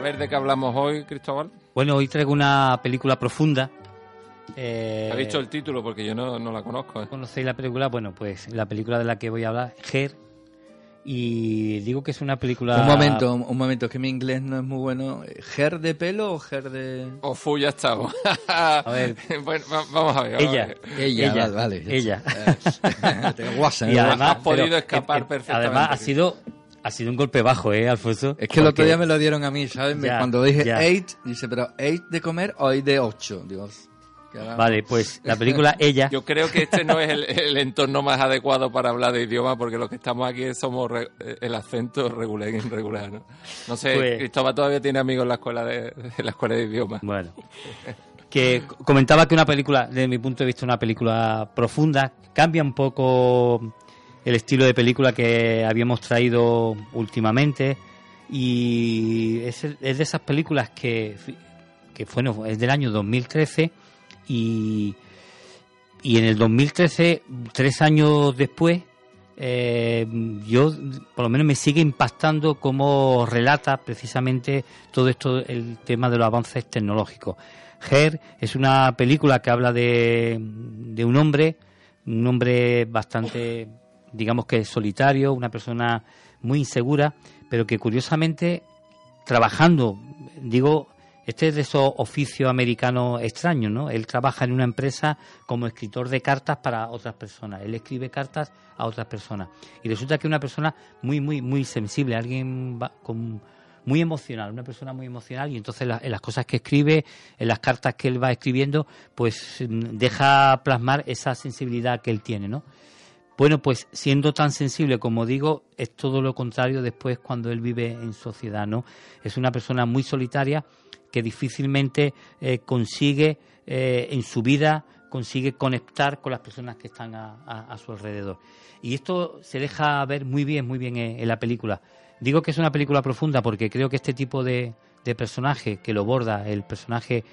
A ver, ¿de qué hablamos hoy, Cristóbal? Bueno, hoy traigo una película profunda. Eh, ¿Ha dicho el título? Porque yo no, no la conozco. ¿eh? ¿Conocéis la película? Bueno, pues la película de la que voy a hablar, Her. Y digo que es una película... Un momento, un momento, que mi inglés no es muy bueno. ¿Ger de pelo o ger de...? O fu, ya estamos. A ver, bueno, va- vamos a ver. vamos a ella, ver. Ella, ella, vale. ella. Te guasa, Y ¿eh? además, has podido pero, escapar eh, eh, perfectamente. Además, ha sido, ha sido un golpe bajo, ¿eh, Alfonso? Es que el otro Porque- día me lo dieron a mí, ¿sabes? Ya, Cuando dije ya. eight, dice, pero eight de comer o eight de ocho. Dios. que ahora- Vale, pues la película Ella... Yo creo que este no es el, el entorno más adecuado para hablar de idioma, porque los que estamos aquí somos re- el acento regular e irregular, ¿no? No sé, Pues- Cristóbal todavía tiene amigos en la escuela de, en la escuela de idiomas. Bueno, que comentaba que una película, desde mi punto de vista, una película profunda, cambia un poco el estilo de película que habíamos traído últimamente y es, es de esas películas que, que bueno, es del año 2013 y, y en el 2013, tres años después, eh, yo por lo menos me sigue impactando cómo relata precisamente todo esto, el tema de los avances tecnológicos. Her es una película que habla de, de un hombre, un hombre bastante, digamos que solitario, una persona muy insegura, pero que curiosamente trabajando, digo, este es de esos oficios americanos extraños, ¿no? Él trabaja en una empresa como escritor de cartas para otras personas. Él escribe cartas a otras personas. Y resulta que una persona muy, muy, muy sensible, alguien va- con, muy emocional, una persona muy emocional. Y entonces la- en las cosas que escribe, en las cartas que él va escribiendo, pues mm, deja plasmar esa sensibilidad que él tiene, ¿no? Bueno, pues siendo tan sensible como digo, es todo lo contrario después cuando él vive en sociedad, ¿no? Es una persona muy solitaria que difícilmente eh, consigue eh, en su vida consigue conectar con las personas que están a, a- su alrededor. Y esto se deja ver muy bien, muy bien en, en la película. Digo que es una película profunda porque creo que este tipo de, de personaje que lo borda, el personaje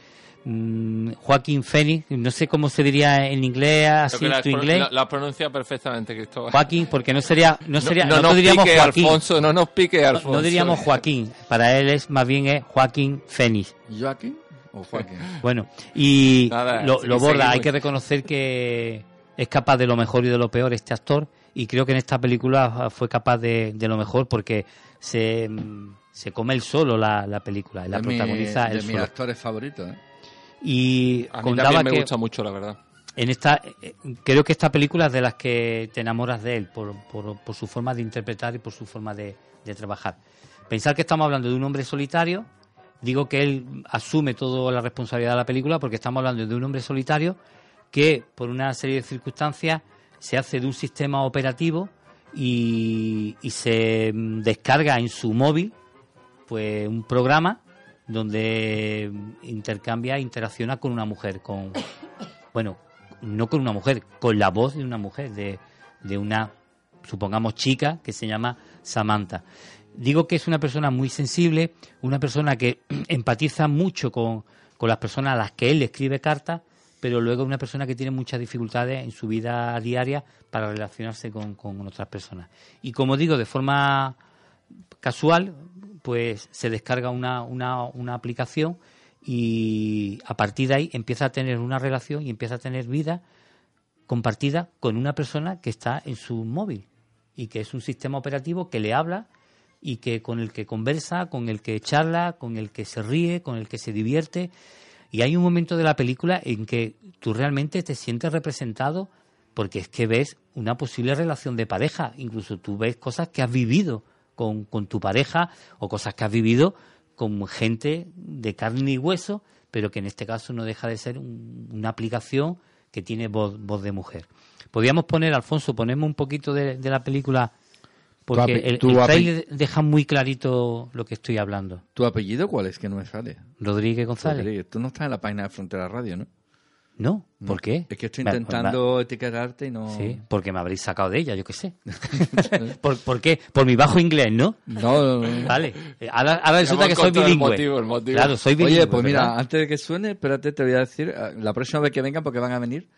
mm, Joaquín Phoenix, no sé cómo se diría en inglés, así la, tu inglés. la- la pronuncia perfectamente, Cristóbal. Joaquín, porque no sería, no sería, no, no, nos diríamos pique, Joaquín, Alfonso, no nos pique, no, Alfonso. no diríamos Joaquín, para él es más bien es Joaquín Fénix. ¿Joaquín o Joaquín? Bueno, y Nada, lo, lo borda, hay que reconocer que es capaz de lo mejor y de lo peor este actor, y creo que en esta película fue capaz de, de lo mejor porque se, mm, se come él solo la, la película, y la de mi- protagoniza de él mis solo. actores favoritos, ¿eh? Y A mí contaba también me que gusta mucho, la verdad. en esta eh, creo que esta película es de las que te enamoras de él por, por, por su forma de interpretar y por su forma de, de trabajar pensar que estamos hablando de un hombre solitario digo que él asume toda la responsabilidad de la película porque estamos hablando de un hombre solitario que por una serie de circunstancias se hace de un sistema operativo y, y se mm, descarga en su móvil pues un programa donde intercambia, interacciona con una mujer, con bueno, no con una mujer, con la voz de una mujer, de, de una, supongamos, chica que se llama Samantha. Digo que es una persona muy sensible, una persona que empatiza mucho con, con las personas a las que él escribe cartas, pero luego una persona que tiene muchas dificultades en su vida diaria para relacionarse con, con otras personas. Y como digo, de forma casual, pues se descarga una, una, una aplicación y a partir de ahí empieza a tener una relación y empieza a tener vida compartida con una persona que está en su móvil y que es un sistema operativo que le habla y que con el que conversa, con el que charla, con el que se ríe, con el que se divierte. Y hay un momento de la película en que tú realmente te sientes representado porque es que ves una posible relación de pareja, incluso tú ves cosas que has vivido con, con tu pareja o cosas que has vivido con gente de carne y hueso, pero que en este caso no deja de ser un- una aplicación que tiene voz, voz de mujer. Podríamos poner, Alfonso, ponemos un poquito de, de la película, porque el, el tráiler deja muy clarito lo que estoy hablando. ¿Tu apellido cuál es? Que no me sale. Rodríguez González. Rodríguez. Tú no estás en la página de Frontera Radio, ¿no? No, ¿por qué? Es que estoy intentando etiquetarte y no... Sí, porque me habréis sacado de ella, yo qué sé. ¿Por, por qué? Por mi bajo inglés, ¿no? No, no, no. Vale. Ahora, ahora resulta que soy encontrado el bilingüe. motivo, el motivo. Claro, soy bilingüe. Oye, pues mira, ¿verdad? antes de que suene, espérate, te voy a decir, eh, la próxima vez que vengan, porque van a venir,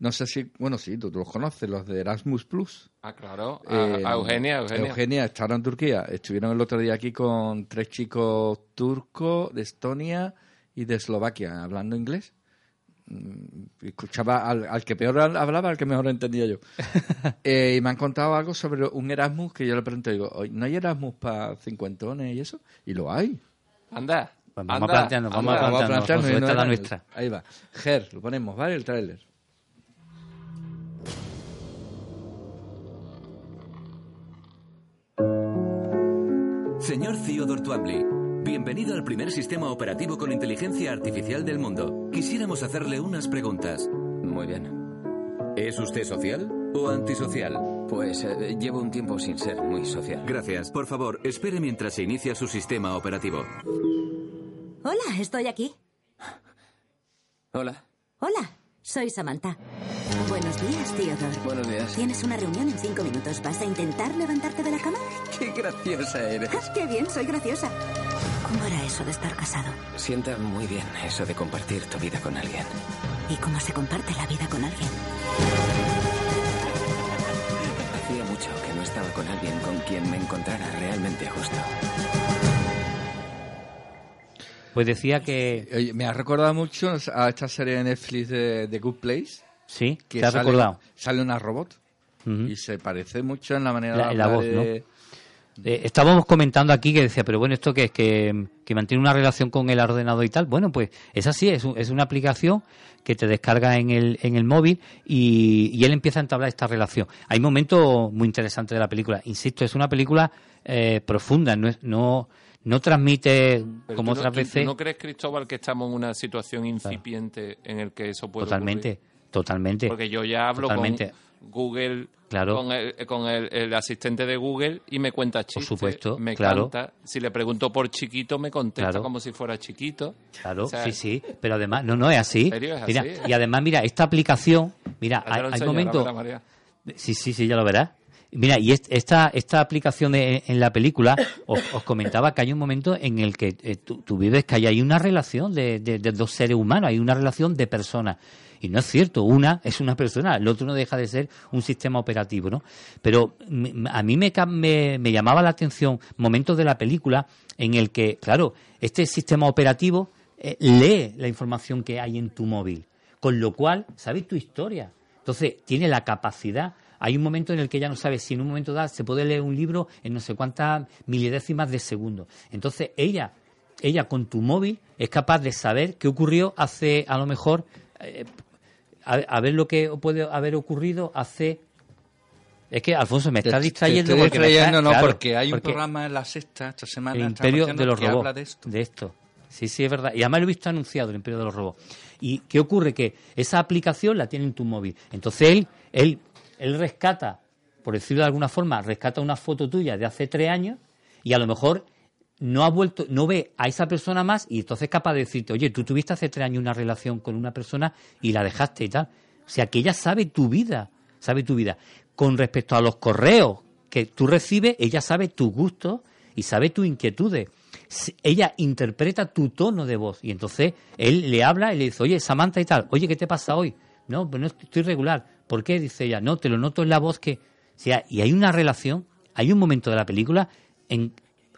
no sé si, bueno, sí, tú, tú los conoces, los de Erasmus Plus. Ah, claro. A, Eh, a Eugenia, Eugenia. Eugenia ahora en Turquía. Estuvieron el otro día aquí con tres chicos turcos de Estonia y de Eslovaquia hablando inglés. Mm, Escuchaba al, al que peor hablaba, al que mejor entendía yo. Eh, y me han contado algo sobre un Erasmus que yo le pregunté, digo, "Oye, ¿no hay Erasmus para cincuentones y eso? Y lo hay. Anda. Pues vamos anda, planteando, vamos anda. a Vamos a plantearnos, plantearnos no es la era- nuestra. Ahí va. Ger, lo ponemos, ¿vale? El tráiler. Señor Theodore Twombly, bienvenido al primer sistema operativo con inteligencia artificial del mundo. Quisiéramos hacerle unas preguntas. Muy bien. ¿Es usted social o antisocial? Pues eh, llevo un tiempo sin ser muy social. Gracias. Por favor, espere mientras se inicia su sistema operativo. Hola, estoy aquí. Hola. Hola, soy Samantha. Buenos días, Theodore. Buenos días. Tienes una reunión en cinco minutos. ¿Vas a intentar levantarte de la cama? Qué graciosa eres. ¡Ah, ¡Qué bien! Soy graciosa. ¿Cómo era eso de estar casado? Sienta muy bien eso de compartir tu vida con alguien. ¿Y cómo se comparte la vida con alguien? Hacía mucho que no estaba con alguien con quien me encontrara realmente justo. Pues decía que Oye, me ha recordado mucho a esta serie de Netflix de, de Good Place. sí, Que te has sale, recordado. Sale una robot. Ujú. Y se parece mucho en la manera La- de en la voz, ¿no? Eh, estábamos comentando aquí que decía, pero bueno, ¿esto qué es? Que, que mantiene una relación con el ordenador y tal. Bueno, pues es así, es, un- es una aplicación que te descarga en el, en el móvil y, y él empieza a entablar esta relación. Hay momentos muy interesantes de la película. Insisto, es una película eh, profunda, no, es, no, no transmite Pero como tú no- otras veces. ¿tú ¿No crees, Cristóbal, que estamos en una situación incipiente en el que eso puede totalmente, ocurrir? Totalmente. Porque yo ya hablo Totalmente. con Google, Claro. con, el, con el, el asistente de Google y me cuenta chistes, supuesto, me claro. canta. Si le pregunto por chiquito, me contesta Claro. como si fuera chiquito. Claro, O sea, sí, sí, pero además, no, no es así. ¿En serio es Mira, así? y además, mira, esta aplicación, mira, hay, hay momentos. Sí, sí, sí, ya lo verás. Mira, y est- esta, esta aplicación de- en la película, os, comentaba que hay un momento en el que eh, tú, vives que hay ahí una relación de, dos seres humanos, hay una relación de personas. Y no es cierto, una es una persona, el otro no deja de ser un sistema operativo, ¿no? Pero a mí me, me, me llamaba la atención momentos de la película en el que, claro, este sistema operativo eh, lee la información que hay en tu móvil, con lo cual sabe tu historia. Entonces, tiene la capacidad. Hay un momento en el que ya no sabe si en un momento dado se puede leer un libro en no sé cuántas milidécimas de segundo. Entonces, ella, ella con tu móvil es capaz de saber qué ocurrió hace, a lo mejor, eh, a, a ver lo que puede haber ocurrido hace. Es que, Alfonso, me está distrayendo te estoy porque está- no, claro, porque hay un porque programa en la sexta esta semana. el Imperio de los que Robots. habla de esto. de esto. Sí, sí, es verdad. Y además lo he visto anunciado, el Imperio de los Robots. ¿Y qué ocurre? Que esa aplicación la tiene en tu móvil. Entonces él, él, él rescata, por decirlo de alguna forma, rescata una foto tuya de hace tres años y a lo mejor no ha vuelto, no ve a esa persona más y entonces es capaz de decirte, oye, tú tuviste hace tres años una relación con una persona y la dejaste y tal. O sea, que ella sabe tu vida, sabe tu vida. Con respecto a los correos que tú recibes, ella sabe tus gustos y sabe tus inquietudes. Ella interpreta tu tono de voz y entonces él le habla y le dice, oye, Samantha y tal, oye, ¿qué te pasa hoy? No, pues no estoy regular. ¿Por qué? Dice ella, no, te lo noto en la voz que... O sea, y hay una relación, hay un momento de la película en...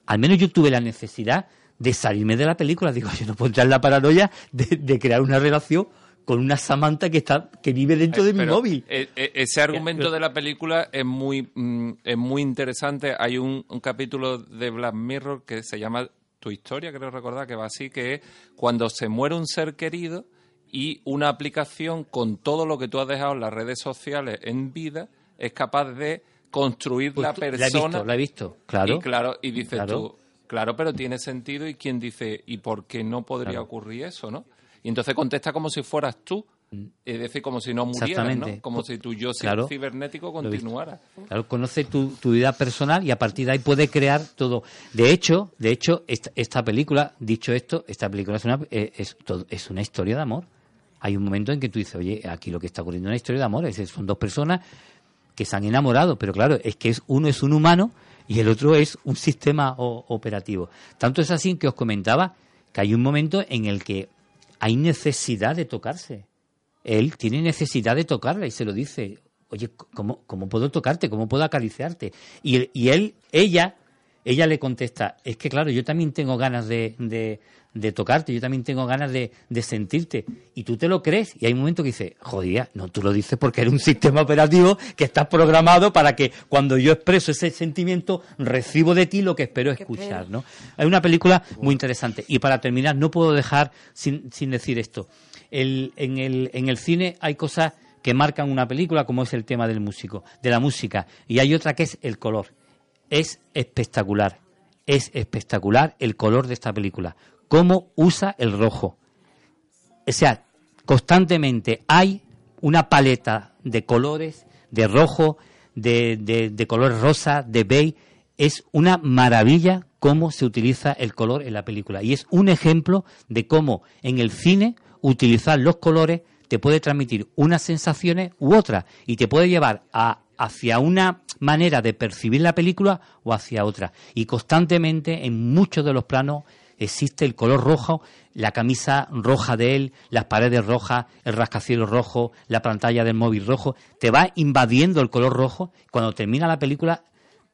Al menos yo tuve la necesidad de salirme de la película. Digo, yo no puedo entrar en la paranoia de, de crear una relación con una Samantha que está que vive dentro de mi móvil. eh, eh, ese argumento de la película es muy, mm, es muy interesante. Hay un, un capítulo de Black Mirror que se llama Tu historia, creo recordar, que va así, que es cuando se muere un ser querido y una aplicación con todo lo que tú has dejado en las redes sociales en vida es capaz de construir Pues la tú- persona. La he visto, la he visto, claro. Y claro, y dices Claro. tú, claro, pero tiene sentido y quien dice, ¿y por qué no podría Claro. ocurrir eso, no? Y entonces contesta como si fueras tú, es decir, como si no murieras, ¿no? Como si tu yo Claro. cibernético continuara. Claro, conoce tu, tu vida personal y a partir de ahí puede crear todo. De hecho, de hecho, esta, esta película, dicho esto, esta película es una, eh, es, todo- es una historia de amor. Hay un momento en que tú dices, oye, aquí lo que está ocurriendo es una historia de amor. Es decir, son dos personas que se han enamorado, pero claro, es que uno es un humano y el otro es un sistema operativo. Tanto es así que os comentaba que hay un momento en el que hay necesidad de tocarse. él tiene necesidad de tocarla y se lo dice. Oye, ¿cómo, cómo puedo tocarte? ¿Cómo puedo acariciarte? Y, él- ella, ella le contesta, es que claro, yo también tengo ganas de- de tocarte, yo también tengo ganas de, de sentirte. Y tú te lo crees. Y hay un momento que dices, jodía, no, tú lo dices porque eres un sistema operativo que está programado para que cuando yo expreso ese sentimiento, recibo de ti lo que espero escuchar, ¿no? Hay una película muy interesante. Y para terminar, no puedo dejar sin, sin decir esto. El- en, el, en el cine hay cosas que marcan una película, como es el tema del músico, de la música, y hay otra que es el color. Es espectacular, es espectacular el color de esta película. Cómo usa el rojo. O sea, constantemente hay una paleta de colores, de rojo, de, de, color rosa, de beige. Es una maravilla cómo se utiliza el color en la película. Y es un ejemplo de cómo en el cine utilizar los colores te puede transmitir unas sensaciones u otras y te puede llevar a, hacia una manera de percibir la película o hacia otra. Y constantemente en muchos de los planos existe el color rojo, la camisa roja de él, las paredes rojas, el rascacielos rojo, la pantalla del móvil rojo, te va invadiendo el color rojo. Cuando termina la película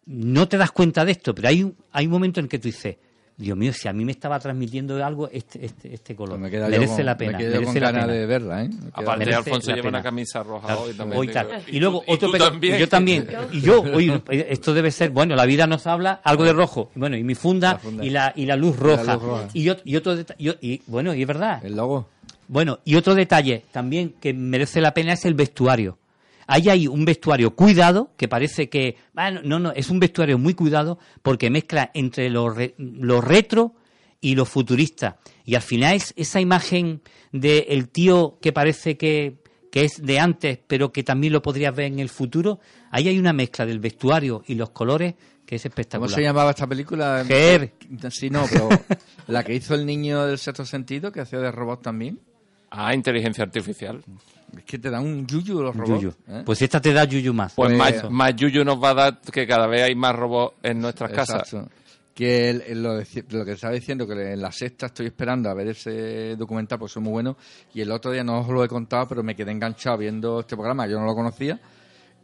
no te das cuenta de esto, pero hay un, hay un momento en que tú dices, Dios mío, si a mí me estaba transmitiendo algo este, este, este color, Pues me queda yo merece con- la pena, me quedo merece con la pena. de verla, ¿eh? Aparte, merece Alfonso lleva pena. una camisa roja Claro, hoy también. hoy te tal. digo. Y luego tú- otro tú pero- también. y yo también. Y yo, oye, esto debe ser, bueno, la vida nos habla algo de rojo. Bueno, y mi funda, La funda. y la y la luz roja. luz roja. Y, ot- y otro deta- y, o- y, bueno, y es verdad. El logo. Bueno, y otro detalle también que merece la pena es el vestuario. Ahí hay un vestuario cuidado, que parece que... ah, no, no, es un vestuario muy cuidado porque mezcla entre lo, re- lo retro y lo futurista. Y al final es esa imagen del tío que parece que, que es de antes, pero que también lo podrías ver en el futuro. Ahí hay una mezcla del vestuario y los colores que es ¿Cómo espectacular. se llamaba esta película? Ger. Sí, no, pero la que hizo el niño del sexto sentido, que hacía de robot también. Ah, inteligencia artificial. Es que te dan un yuyu los robots. Yuyu. ¿eh? Pues esta te da yuyu más. Pues, Pues- más, más yuyu nos va a dar que cada vez hay más robots en nuestras casas. Que el- el- lo, lo que estaba diciendo, que en la sexta estoy esperando a ver ese documental, porque son muy buenos. Y el otro día no os lo he contado, pero me quedé enganchado viendo este programa, yo no lo conocía.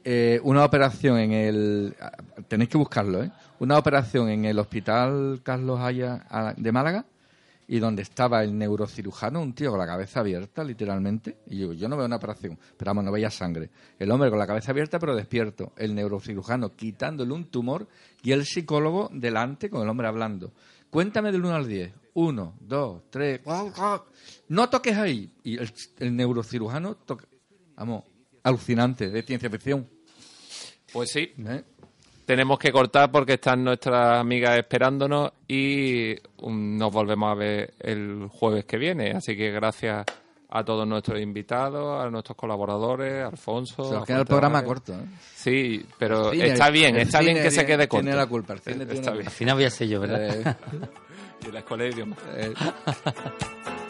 Eh, una operación en el. Tenéis que buscarlo, ¿eh? Una operación en el Hospital Carlos Haya a- de Málaga, y donde estaba el neurocirujano, un tío con la cabeza abierta, literalmente. Y yo, yo no veo una operación, pero vamos, no veía sangre. El hombre con la cabeza abierta, pero despierto. El neurocirujano quitándole un tumor y el psicólogo delante con el hombre hablando. Cuéntame del 1 al 10. 1, 2, 3. No toques ahí. Y el, el neurocirujano toca. Vamos, alucinante, de ciencia ficción. Pues sí, ¿eh? Tenemos que cortar porque están nuestras amigas esperándonos y um, nos volvemos a ver el jueves que viene. Así que gracias a todos nuestros invitados, a nuestros colaboradores, a Alfonso. Se nos queda el programa corto. ¿eh? Sí, pero cine- está bien, está bien que se quede corto. Tiene la culpa, el cine tiene Está la bien. Al final voy a ser yo, ¿verdad? Y la escuela de idiomas. eh,